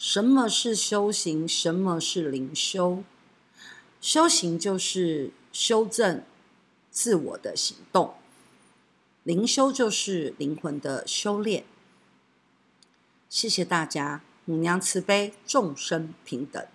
什么是修行什么是灵修？修行就是修正自我的行动。灵修就是灵魂的修炼。谢谢大家母娘慈悲众生平等。